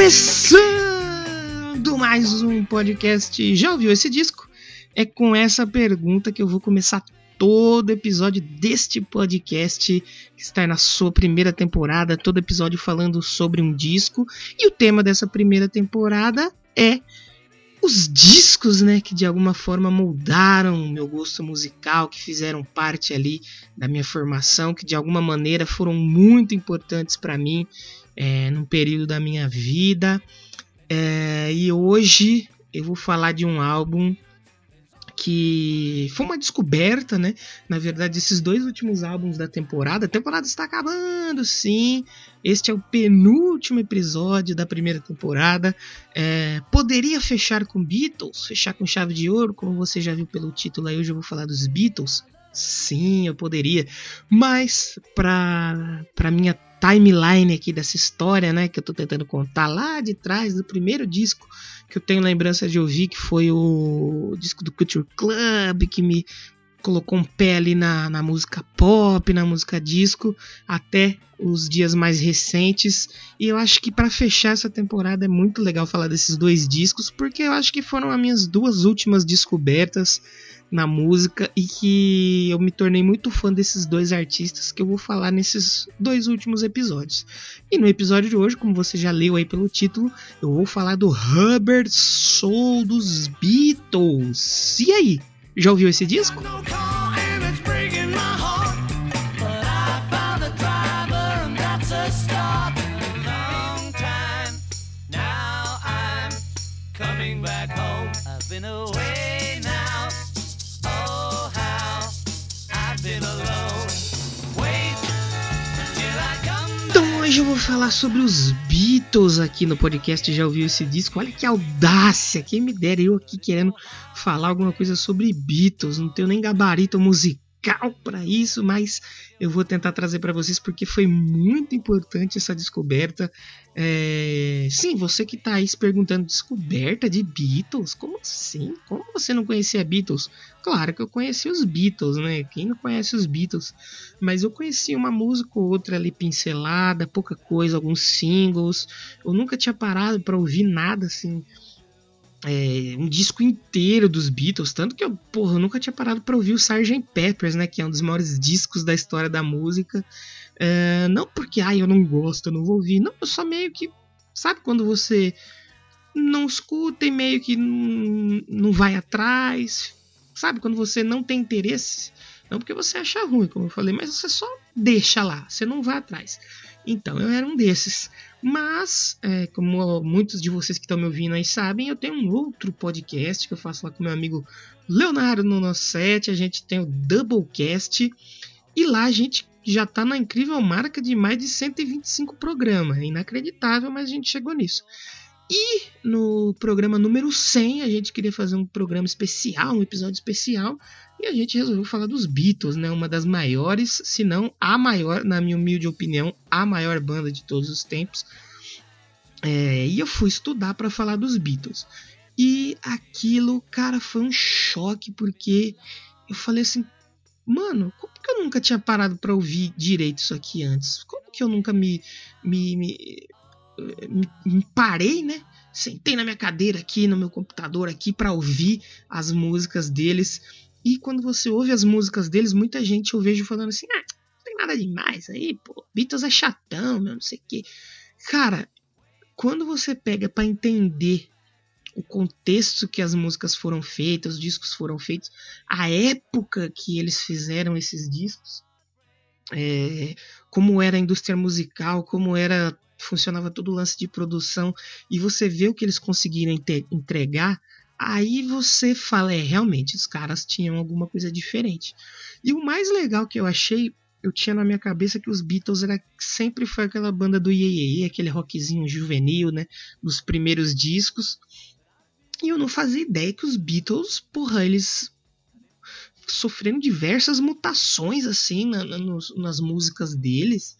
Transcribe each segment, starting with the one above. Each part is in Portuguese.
começando mais um podcast. Já ouviu esse disco? É com essa pergunta que eu vou começar todo episódio deste podcast que está na sua primeira temporada, todo episódio falando sobre um disco. E o tema dessa primeira temporada é os discos, né, que de alguma forma moldaram o meu gosto musical, que fizeram parte ali da minha formação, que de alguma maneira foram muito importantes para mim é, num período da minha vida. É, e hoje eu vou falar de um álbum que foi uma descoberta, né? Na verdade, esses dois últimos álbuns da temporada, a temporada está acabando, sim. Este é o penúltimo episódio da primeira temporada. É, poderia fechar com Beatles, fechar com chave de ouro, como você já viu pelo título aí, hoje eu vou falar dos Beatles. Sim, eu poderia. Mas, para minha timeline aqui dessa história, né, que eu tô tentando contar lá de trás do primeiro disco que eu tenho lembrança de ouvir, que foi o disco do Culture Club, que me colocou um pé ali na, na música pop, na música disco, até os dias mais recentes. E eu acho que para fechar essa temporada é muito legal falar desses dois discos, porque eu acho que foram as minhas duas últimas descobertas na música e que eu me tornei muito fã desses dois artistas que eu vou falar nesses dois últimos episódios. E no episódio de hoje, como você já leu aí pelo título, eu vou falar do Rubber Soul dos Beatles. E aí, já ouviu esse disco? Hoje eu vou falar sobre os Beatles aqui no podcast. Já ouviu esse disco? Olha que audácia! Quem me dera eu aqui querendo falar alguma coisa sobre Beatles. Não tenho nem gabarito musical musical para isso, mas eu vou tentar trazer para vocês porque foi muito importante essa descoberta. É... Sim, você que está aí se perguntando, descoberta de Beatles? Como assim? Como você não conhecia Beatles? Claro que eu conheci os Beatles, né? Quem não conhece os Beatles? Mas eu conheci uma música ou outra ali pincelada, pouca coisa, alguns singles. Eu nunca tinha parado para ouvir nada assim é, um disco inteiro dos Beatles, tanto que eu, porra, eu nunca tinha parado para ouvir o Sgt. Peppers, né, que é um dos maiores discos da história da música. É, não porque, ah, eu não gosto, eu não vou ouvir, não, eu só meio que, sabe quando você não escuta e meio que não, não vai atrás, sabe quando você não tem interesse, não porque você acha ruim, como eu falei, mas você só deixa lá, você não vai atrás. Então, eu era um desses. Mas, é, como muitos de vocês que estão me ouvindo aí sabem, eu tenho um outro podcast que eu faço lá com meu amigo Leonardo no nosso set. A gente tem o Doublecast. E lá a gente já está na incrível marca de mais de 125 programas. É inacreditável, mas a gente chegou nisso. E no programa número 100, a gente queria fazer um programa especial, um episódio especial, e a gente resolveu falar dos Beatles, né? Uma das maiores, se não a maior, na minha humilde opinião, a maior banda de todos os tempos. É, e eu fui estudar para falar dos Beatles. E aquilo, cara, foi um choque, porque eu falei assim, mano, como que eu nunca tinha parado para ouvir direito isso aqui antes? Como que eu nunca me, me, me me, parei, né? Sentei na minha cadeira aqui, no meu computador aqui para ouvir as músicas deles. E quando você ouve as músicas deles, muita gente eu vejo falando assim: ah, não tem nada demais aí, pô. Beatles é chatão, meu, não sei o quê. Cara, quando você pega para entender o contexto que as músicas foram feitas, os discos foram feitos, a época que eles fizeram esses discos, é, como era a indústria musical, como era funcionava todo o lance de produção e você vê o que eles conseguiram entregar, aí você fala, é, realmente, os caras tinham alguma coisa diferente. E o mais legal que eu achei, eu tinha na minha cabeça que os Beatles era, sempre foi aquela banda do Ye, aquele rockzinho juvenil, né, dos primeiros discos. E eu não fazia ideia que os Beatles, porra, eles sofreram diversas mutações assim na, na, nos, nas músicas deles.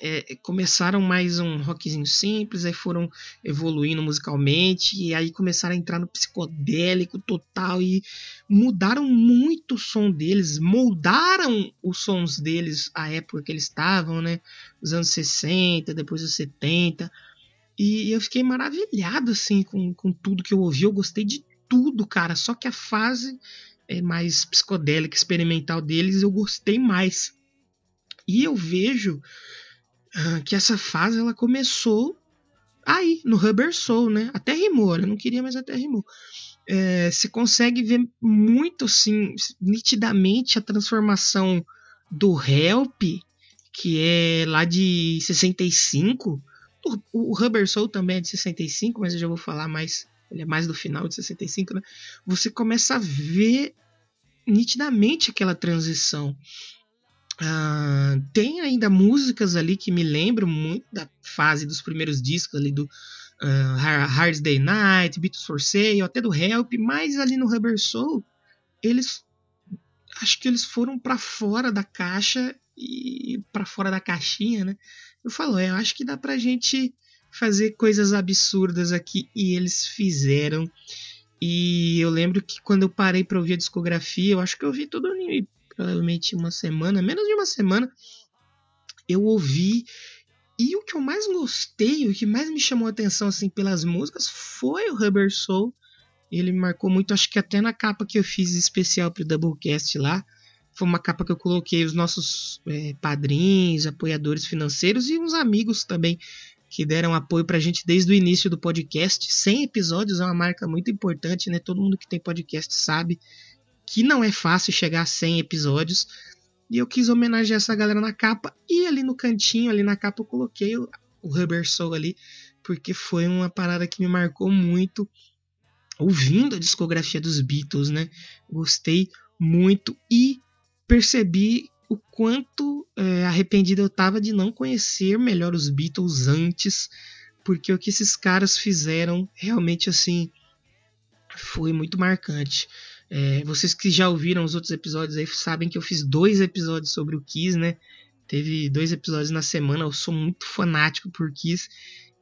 É, começaram mais um rockzinho simples, aí foram evoluindo musicalmente, e aí começaram a entrar no psicodélico total e mudaram muito o som deles, moldaram os sons deles à época que eles estavam, né? Os anos 60, depois os 70. E eu fiquei maravilhado assim com, com tudo que eu ouvi, eu gostei de tudo, cara. Só que a fase é mais psicodélica, experimental deles, eu gostei mais. E eu vejo que essa fase ela começou aí, no Rubber Soul, né? Até rimou, eu não queria, mas até rimou. É, se consegue ver muito, assim, nitidamente a transformação do Help, que é lá de 65. O, o Rubber Soul também é de 65, mas eu já vou falar mais. Ele é mais do final de 65, né? Você começa a ver nitidamente aquela transição. Uh, tem ainda músicas ali que me lembram muito da fase dos primeiros discos ali do uh, Hard Day Night, Beatles for Sale, até do Help, mas ali no Rubber Soul eles acho que eles foram para fora da caixa e para fora da caixinha, né? Eu falo, é, eu acho que dá pra gente fazer coisas absurdas aqui e eles fizeram. E eu lembro que quando eu parei para ouvir a discografia, eu acho que eu ouvi tudo em provavelmente uma semana, menos de uma semana, eu ouvi. E o que eu mais gostei, o que mais me chamou a atenção assim pelas músicas foi o Rubber Soul. Ele marcou muito, acho que até na capa que eu fiz especial pro Doublecast lá. Foi uma capa que eu coloquei os nossos é, padrinhos, apoiadores financeiros e uns amigos também que deram apoio pra gente desde o início do podcast. 100 episódios é uma marca muito importante, né? Todo mundo que tem podcast sabe que não é fácil chegar a 100 episódios. E eu quis homenagear essa galera na capa. E ali no cantinho, ali na capa, eu coloquei o, o Rubber Soul ali, porque foi uma parada que me marcou muito. Ouvindo a discografia dos Beatles, né? Gostei muito e percebi o quanto é, arrependido eu tava de não conhecer melhor os Beatles antes, porque o que esses caras fizeram realmente assim foi muito marcante. É, vocês que já ouviram os outros episódios aí sabem que eu fiz dois episódios sobre o Kiss, né? Teve dois episódios na semana, eu sou muito fanático por Kiss.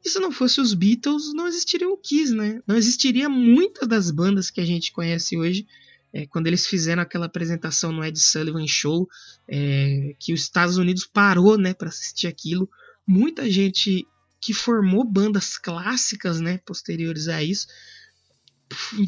E se não fosse os Beatles, não existiria o Kiss, né? Não existiria muitas das bandas que a gente conhece hoje. É, quando eles fizeram aquela apresentação no Ed Sullivan Show, é, que os Estados Unidos parou, né, para assistir aquilo. Muita gente que formou bandas clássicas, né, posteriores a isso,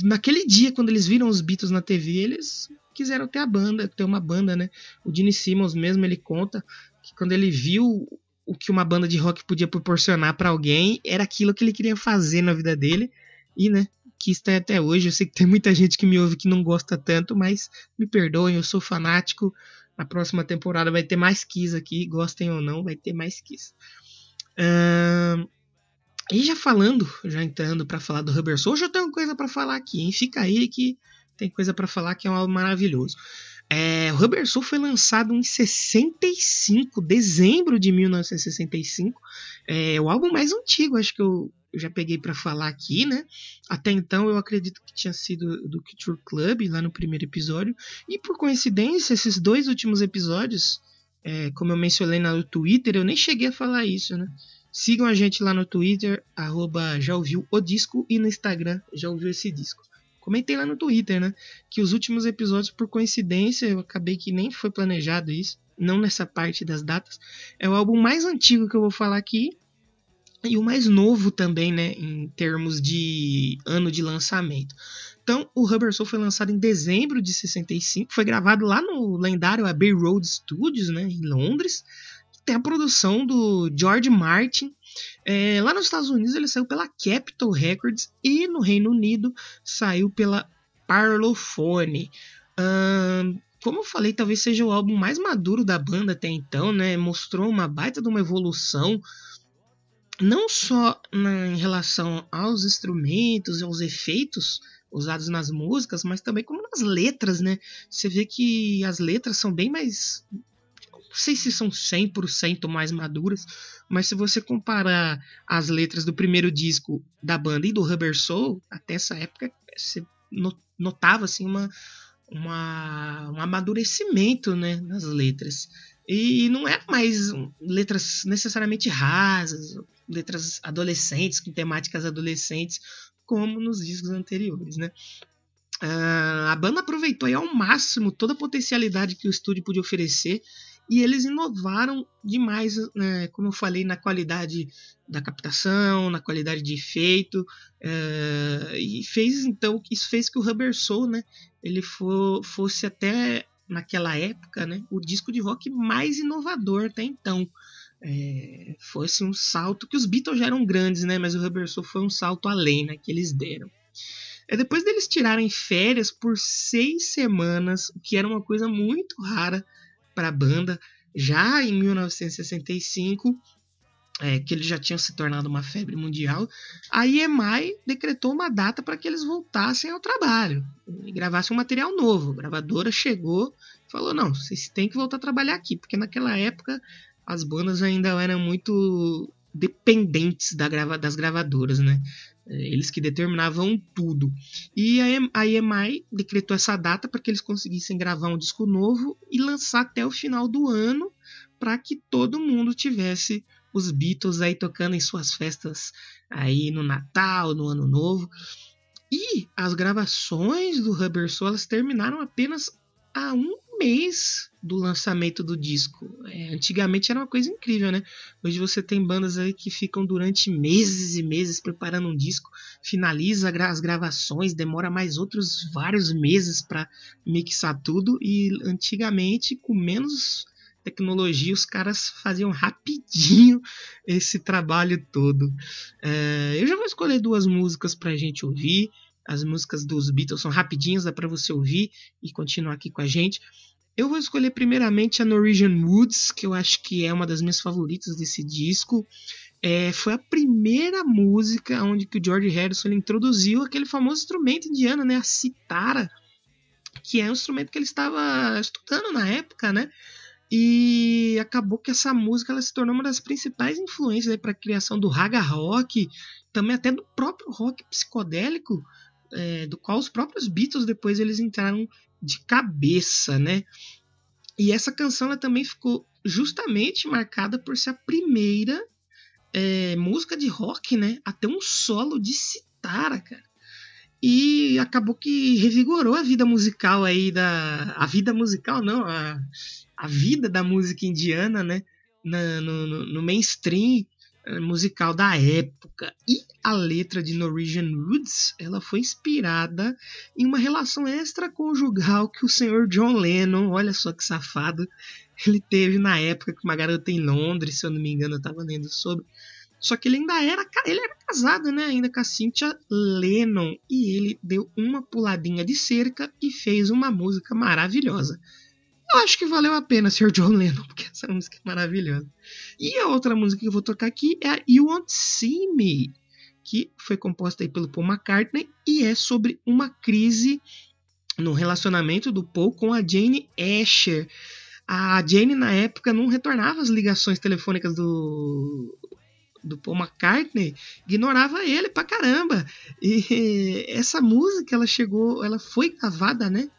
naquele dia, quando eles viram os Beatles na TV, eles quiseram ter a banda, ter uma banda, né? O Gene Simmons mesmo, ele conta que quando ele viu o que uma banda de rock podia proporcionar para alguém, era aquilo que ele queria fazer na vida dele. E, né, que está até hoje. Eu sei que tem muita gente que me ouve que não gosta tanto, mas me perdoem, eu sou fanático. Na próxima temporada vai ter mais Kiss aqui, gostem ou não, vai ter mais Kiss. Uh, e já falando, já entrando para falar do Rubber Soul, já tenho coisa para falar aqui, hein? Fica aí que tem coisa para falar que é um álbum maravilhoso. É, o Rubber Soul foi lançado em 65, dezembro de 1965. É o álbum mais antigo, acho que eu, já peguei para falar aqui, né? Até então eu acredito que tinha sido do Culture Club, lá no primeiro episódio. E por coincidência, esses dois últimos episódios, é, como eu mencionei no Twitter, eu nem cheguei a falar isso, né? Sigam a gente lá no Twitter, arroba já ouviu o disco, e no Instagram, já ouviu esse disco. Comentei lá no Twitter, né? Que os últimos episódios, por coincidência, eu acabei que nem foi planejado isso, não nessa parte das datas. É o álbum mais antigo que eu vou falar aqui, e o mais novo também, né, em termos de ano de lançamento. Então, o Rubber Soul foi lançado em dezembro de 65, foi gravado lá no lendário Abbey Road Studios, né, em Londres tem a produção do George Martin. É, lá nos Estados Unidos ele saiu pela Capitol Records e no Reino Unido saiu pela Parlophone. como eu falei, talvez seja o álbum mais maduro da banda até então, né? Mostrou uma baita de uma evolução, não só na, em relação aos instrumentos e aos efeitos usados nas músicas, mas também como nas letras, né? Você vê que as letras são bem mais sei se são 100% mais maduras, mas se você comparar as letras do primeiro disco da banda e do Rubber Soul, até essa época você notava assim uma, uma um amadurecimento né, nas letras. E não eram mais letras necessariamente rasas, letras adolescentes, com temáticas adolescentes, como nos discos anteriores, né? Uh, a banda aproveitou ao máximo toda a potencialidade que o estúdio podia oferecer e eles inovaram demais, né, como eu falei, na qualidade da captação, na qualidade de efeito, uh, e fez então isso fez que o Rubber Soul, né, ele for, fosse até naquela época, né, o disco de rock mais inovador até então. É, fosse um salto que os Beatles já eram grandes, né, mas o Rubber Soul foi um salto além, né, que eles deram. É depois deles tirarem férias por seis semanas, o que era uma coisa muito rara para a banda, já em 1965, é, que eles já tinham se tornado uma febre mundial, a EMI decretou uma data para que eles voltassem ao trabalho e gravassem um material novo. A gravadora chegou e falou: não, vocês têm que voltar a trabalhar aqui, porque naquela época as bandas ainda eram muito dependentes da grava das gravadoras, né? É, eles que determinavam tudo. E a EMI decretou essa data para que eles conseguissem gravar um disco novo e lançar até o final do ano, para que todo mundo tivesse os Beatles aí tocando em suas festas aí no Natal, no Ano Novo. E as gravações do Rubber Soul terminaram apenas há um mês do lançamento do disco. É, antigamente era uma coisa incrível, né? Hoje você tem bandas aí que ficam durante meses e meses preparando um disco, finaliza as gravações, demora mais outros vários meses para mixar tudo e antigamente com menos tecnologia os caras faziam rapidinho esse trabalho todo. É, eu já vou escolher duas músicas para a gente ouvir. As músicas dos Beatles são rapidinhas, dá para você ouvir e continuar aqui com a gente. Eu vou escolher primeiramente a Norwegian Woods, que eu acho que é uma das minhas favoritas desse disco. É, foi a primeira música onde que o George Harrison introduziu aquele famoso instrumento indiano, né, a citara, que é um instrumento que ele estava estudando na época, né? E acabou que essa música ela se tornou uma das principais influências para a criação do raga rock, também até do próprio rock psicodélico, é, do qual os próprios Beatles depois eles entraram de cabeça, né? E essa canção ela também ficou justamente marcada por ser a primeira é, música de rock, né? Até um solo de citara, cara. E acabou que revigorou a vida musical aí da. A vida musical, não, a, a vida da música indiana, né? Na, no, no mainstream eh, musical da época. E a letra de Norwegian Woods ela foi inspirada em uma relação extraconjugal que o senhor John Lennon, olha só que safado, ele teve na época com uma garota em Londres, se eu não me engano, eu estava lendo sobre. Só que ele ainda era, ele era casado, né, ainda com a Cynthia Lennon, e ele deu uma puladinha de cerca e fez uma música maravilhosa. Eu acho que valeu a pena ser John Lennon, porque essa música é maravilhosa. E a outra música que eu vou tocar aqui é a You Won't See Me, que foi composta aí pelo Paul McCartney e é sobre uma crise no relacionamento do Paul com a Jane Asher. A Jane, na época, não retornava as ligações telefônicas do, do Paul McCartney, ignorava ele pra caramba. E essa música, ela chegou, ela foi gravada, né?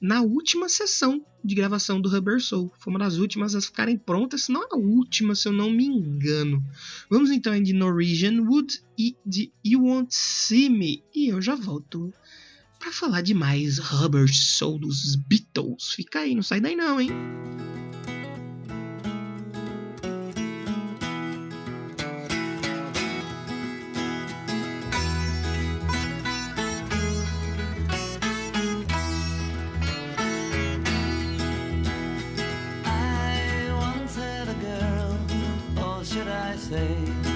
Na última sessão de gravação do Rubber Soul. Foi uma das últimas a ficarem prontas, se não a última, se eu não me engano. Vamos então de Norwegian Wood e de You Won't See Me. E eu já volto para falar de mais Rubber Soul dos Beatles. Fica aí, não sai daí não, hein? say.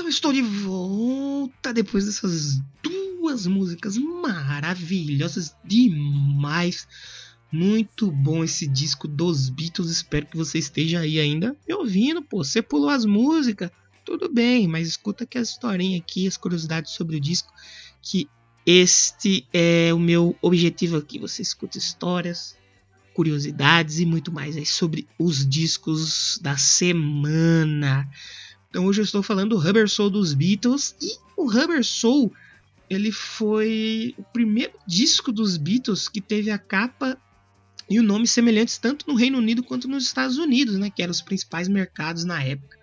Então estou de volta depois dessas duas músicas maravilhosas demais. Muito bom esse disco dos Beatles. Espero que você esteja aí ainda me ouvindo. Pô, você pulou as músicas, tudo bem, mas escuta aqui a historinha aqui, as curiosidades sobre o disco. Que este é o meu objetivo aqui. Você escuta histórias, curiosidades e muito mais aí sobre os discos da semana. Então hoje eu estou falando do Rubber Soul dos Beatles. E o Rubber Soul ele foi o primeiro disco dos Beatles que teve a capa e o nome semelhantes tanto no Reino Unido quanto nos Estados Unidos, né, que eram os principais mercados na época.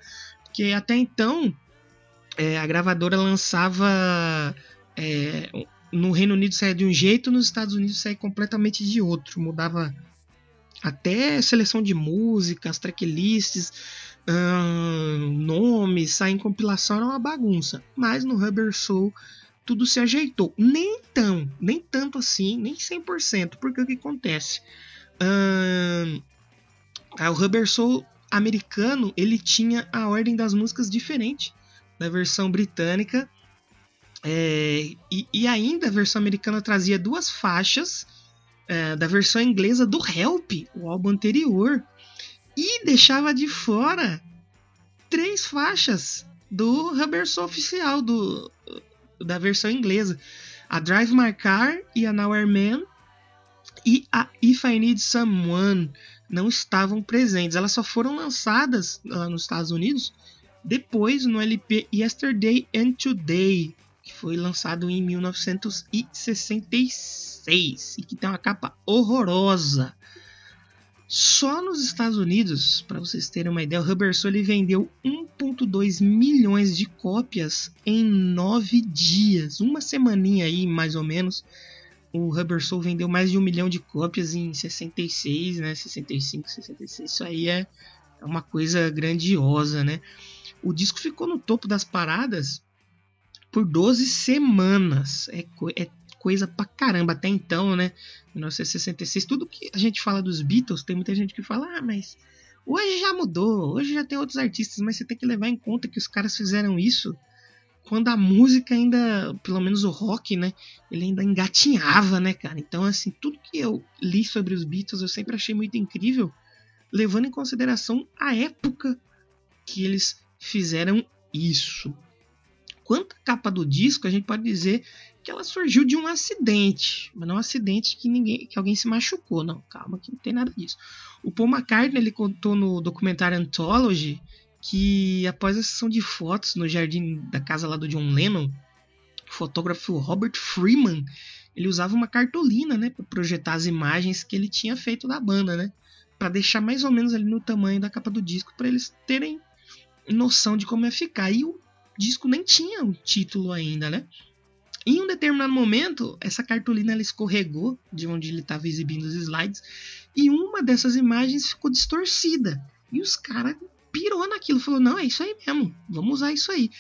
Porque até então é, a gravadora lançava é, no Reino Unido saía de um jeito, nos Estados Unidos saía completamente de outro, mudava até seleção de músicas, tracklists, hum, sair em compilação era uma bagunça. Mas no Rubber Soul tudo se ajeitou. Nem tão, nem tanto assim, nem 100%, porque o que acontece? Hum, o Rubber Soul americano ele tinha a ordem das músicas diferente da versão britânica. É, e, e, ainda a versão americana trazia duas faixas é, da versão inglesa do Help, o álbum anterior, e deixava de fora três faixas do Rubber Soul oficial do, da versão inglesa: a Drive My Car e a Now Man e a If I Need Someone não estavam presentes. Elas só foram lançadas lá nos Estados Unidos depois no LP Yesterday and Today, que foi lançado em 1966 e que tem uma capa horrorosa. Só nos Estados Unidos, para vocês terem uma ideia, o Rubber Soul vendeu 1,2 milhões de cópias em nove dias, uma semaninha aí mais ou menos. O Rubber Soul vendeu mais de um milhão de cópias em 66, né? 65, 66. Isso aí é uma coisa grandiosa, né? O disco ficou no topo das paradas por 12 semanas. É, é coisa pra caramba até então, né? 1966, tudo que a gente fala dos Beatles, tem muita gente que fala, ah, mas hoje já mudou, hoje já tem outros artistas, mas você tem que levar em conta que os caras fizeram isso quando a música ainda, pelo menos o rock, né, ele ainda engatinhava, né, cara? Então, assim, tudo que eu li sobre os Beatles eu sempre achei muito incrível, levando em consideração a época que eles fizeram isso. Quanto à capa do disco, a gente pode dizer que ela surgiu de um acidente, mas não um acidente que ninguém, que alguém se machucou, não. Calma, que não tem nada disso. O Paul McCartney ele contou no documentário Anthology que após a sessão de fotos no jardim da casa lá do John Lennon, o fotógrafo Robert Freeman ele usava uma cartolina, né, para projetar as imagens que ele tinha feito da banda, né, para deixar mais ou menos ali no tamanho da capa do disco para eles terem noção de como ia ficar. E o disco nem tinha um título ainda, né? Em um determinado momento, essa cartolina ela escorregou de onde ele estava exibindo os slides e uma dessas imagens ficou distorcida. E os caras pirou naquilo, falou: "Não, é isso aí mesmo. Vamos usar isso aí".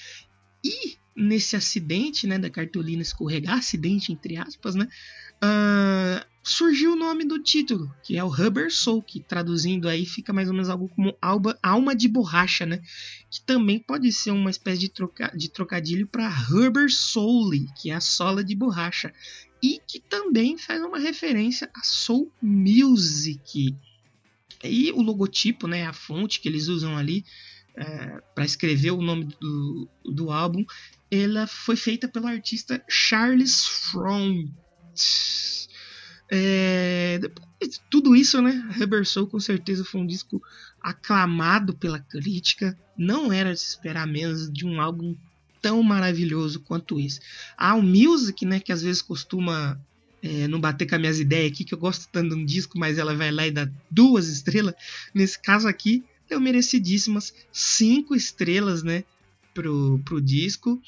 E nesse acidente, né, da cartolina escorregar, acidente entre aspas, né? Uh, surgiu o nome do título, que é o Rubber Soul, que traduzindo aí fica mais ou menos algo como alba, alma de borracha, né? Que também pode ser uma espécie de, troca, de trocadilho para Rubber Soul, que é a sola de borracha, e que também faz uma referência a Soul Music. E o logotipo, né, a fonte que eles usam ali é, para escrever o nome do, do álbum, ela foi feita pelo artista Charles Front. É, tudo isso, né? Rubber Soul com certeza foi um disco aclamado pela crítica. Não era de se esperar menos de um álbum tão maravilhoso quanto esse. Há o Music, né? Que às vezes costuma é, não bater com as minhas ideias aqui, que eu gosto tanto de um disco, mas ela vai lá e dá duas estrelas. Nesse caso aqui, deu merecidíssimas cinco estrelas, né? Pro, pro disco.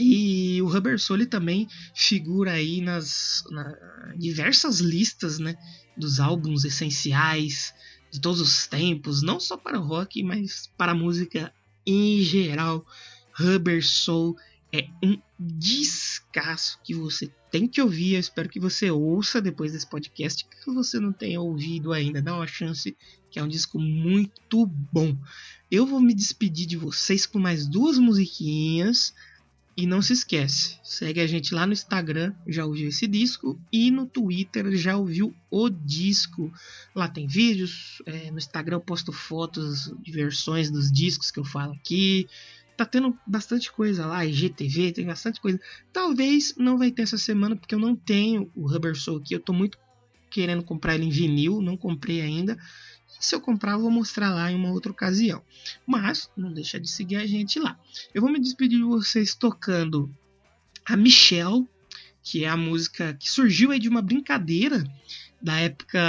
E o Rubber Soul também figura aí nas na, diversas listas né, dos álbuns essenciais de todos os tempos, não só para o rock, mas para a música em geral. Rubber Soul é um descasso que você tem que ouvir. Eu espero que você ouça depois desse podcast. Que você não tenha ouvido ainda, dá uma chance, que é um disco muito bom. Eu vou me despedir de vocês com mais duas musiquinhas. E não se esquece, segue a gente lá no Instagram, já ouviu esse disco, e no Twitter já ouviu o disco. Lá tem vídeos, é, no Instagram eu posto fotos de versões dos discos que eu falo aqui. Tá tendo bastante coisa lá, IGTV, tem bastante coisa. Talvez não vai ter essa semana, porque eu não tenho o Rubber Soul aqui, eu tô muito querendo comprar ele em vinil, não comprei ainda. Se eu comprar, eu vou mostrar lá em uma outra ocasião. Mas não deixa de seguir a gente lá. Eu vou me despedir de vocês tocando a Michelle, que é a música que surgiu aí de uma brincadeira da época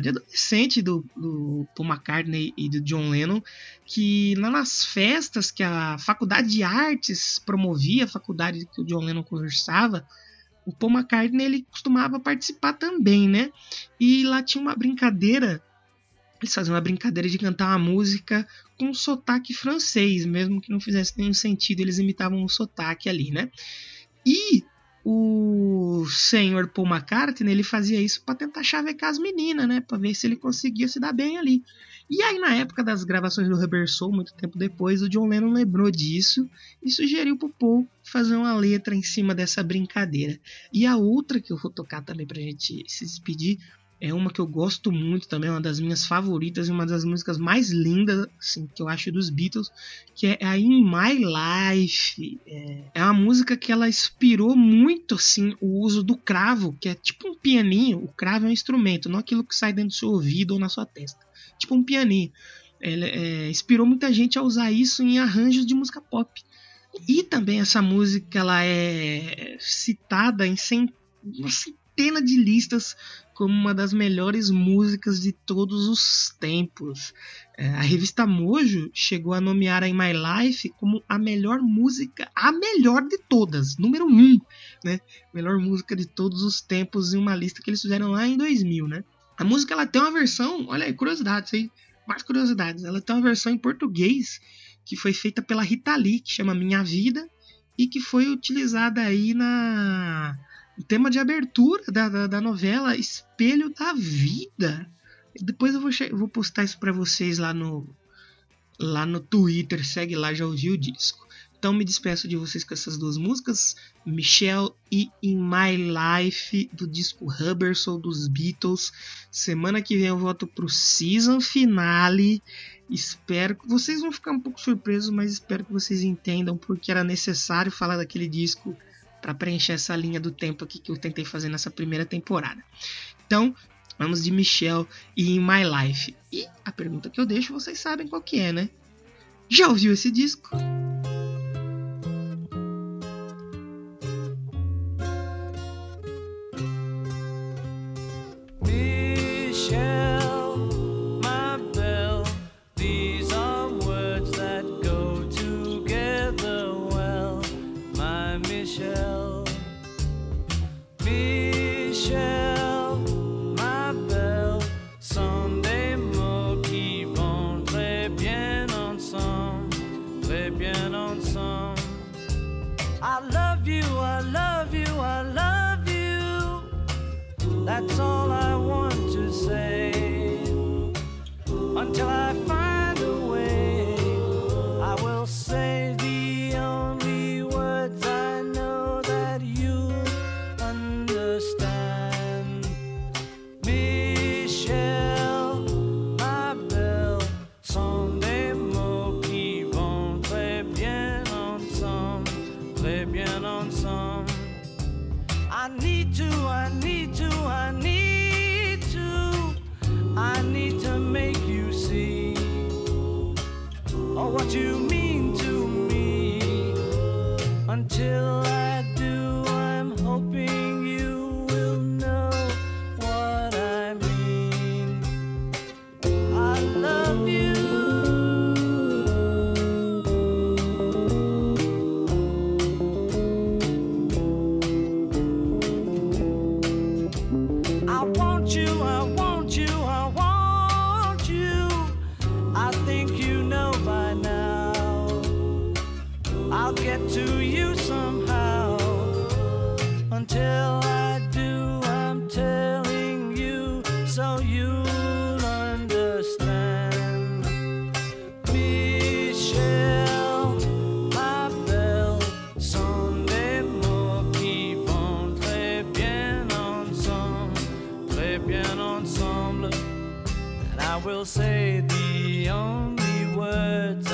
de adolescente do, do Paul McCartney e do John Lennon, que lá nas festas que a faculdade de artes promovia, a faculdade que o John Lennon conversava, o Paul McCartney ele costumava participar também, né? E lá tinha uma brincadeira eles faziam uma brincadeira de cantar uma música com um sotaque francês, mesmo que não fizesse nenhum sentido, eles imitavam um sotaque ali, né? E o senhor Paul McCartney, ele fazia isso para tentar chavecar as meninas, né? Para ver se ele conseguia se dar bem ali. E aí, na época das gravações do Rubber Soul, muito tempo depois, o John Lennon lembrou disso e sugeriu pro Paul fazer uma letra em cima dessa brincadeira. E a outra que eu vou tocar também pra gente se despedir é uma que eu gosto muito também, uma das minhas favoritas e uma das músicas mais lindas assim, que eu acho dos Beatles, que é a In My Life. É, é uma música que ela inspirou muito assim o uso do cravo, que é tipo um pianinho. O cravo é um instrumento, não aquilo que sai dentro do seu ouvido ou na sua testa. Tipo um pianinho. Ela é, inspirou muita gente a usar isso em arranjos de música pop. E também essa música ela é citada em cent... centena de listas como uma das melhores músicas de todos os tempos. É, a revista Mojo chegou a nomear a In My Life como a melhor música, a melhor de todas, número um, né? Melhor música de todos os tempos em uma lista que eles fizeram lá em 2000, né? A música ela tem uma versão, olha aí, curiosidades aí, mais curiosidades. Ela tem uma versão em português que foi feita pela Rita Lee, que chama Minha Vida, e que foi utilizada aí na o tema de abertura da, da, da novela Espelho da Vida. Depois eu vou, vou postar isso para vocês lá no lá no Twitter, segue lá, já ouviu o disco. Então me despeço de vocês com essas duas músicas, Michelle e In My Life do disco Rubbersoul dos Beatles. Semana que vem eu volto pro season finale. Espero que vocês vão ficar um pouco surpresos, mas espero que vocês entendam porque era necessário falar daquele disco para preencher essa linha do tempo aqui que eu tentei fazer nessa primeira temporada. Então, vamos de Michelle e In My Life. E a pergunta que eu deixo, vocês sabem qual que é, né? Já ouviu esse disco? I need to, I need to, I need to, I need to make you see oh, what you mean to me. Until I will say the only words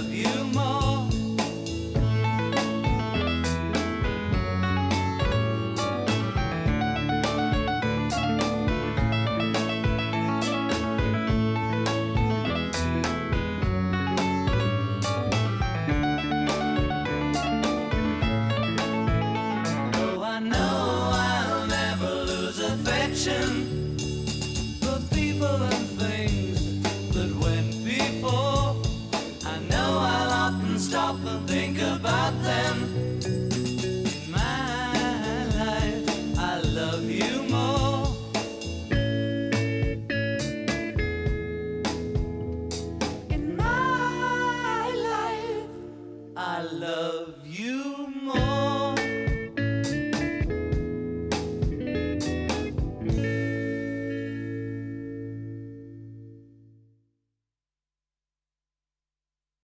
love you more.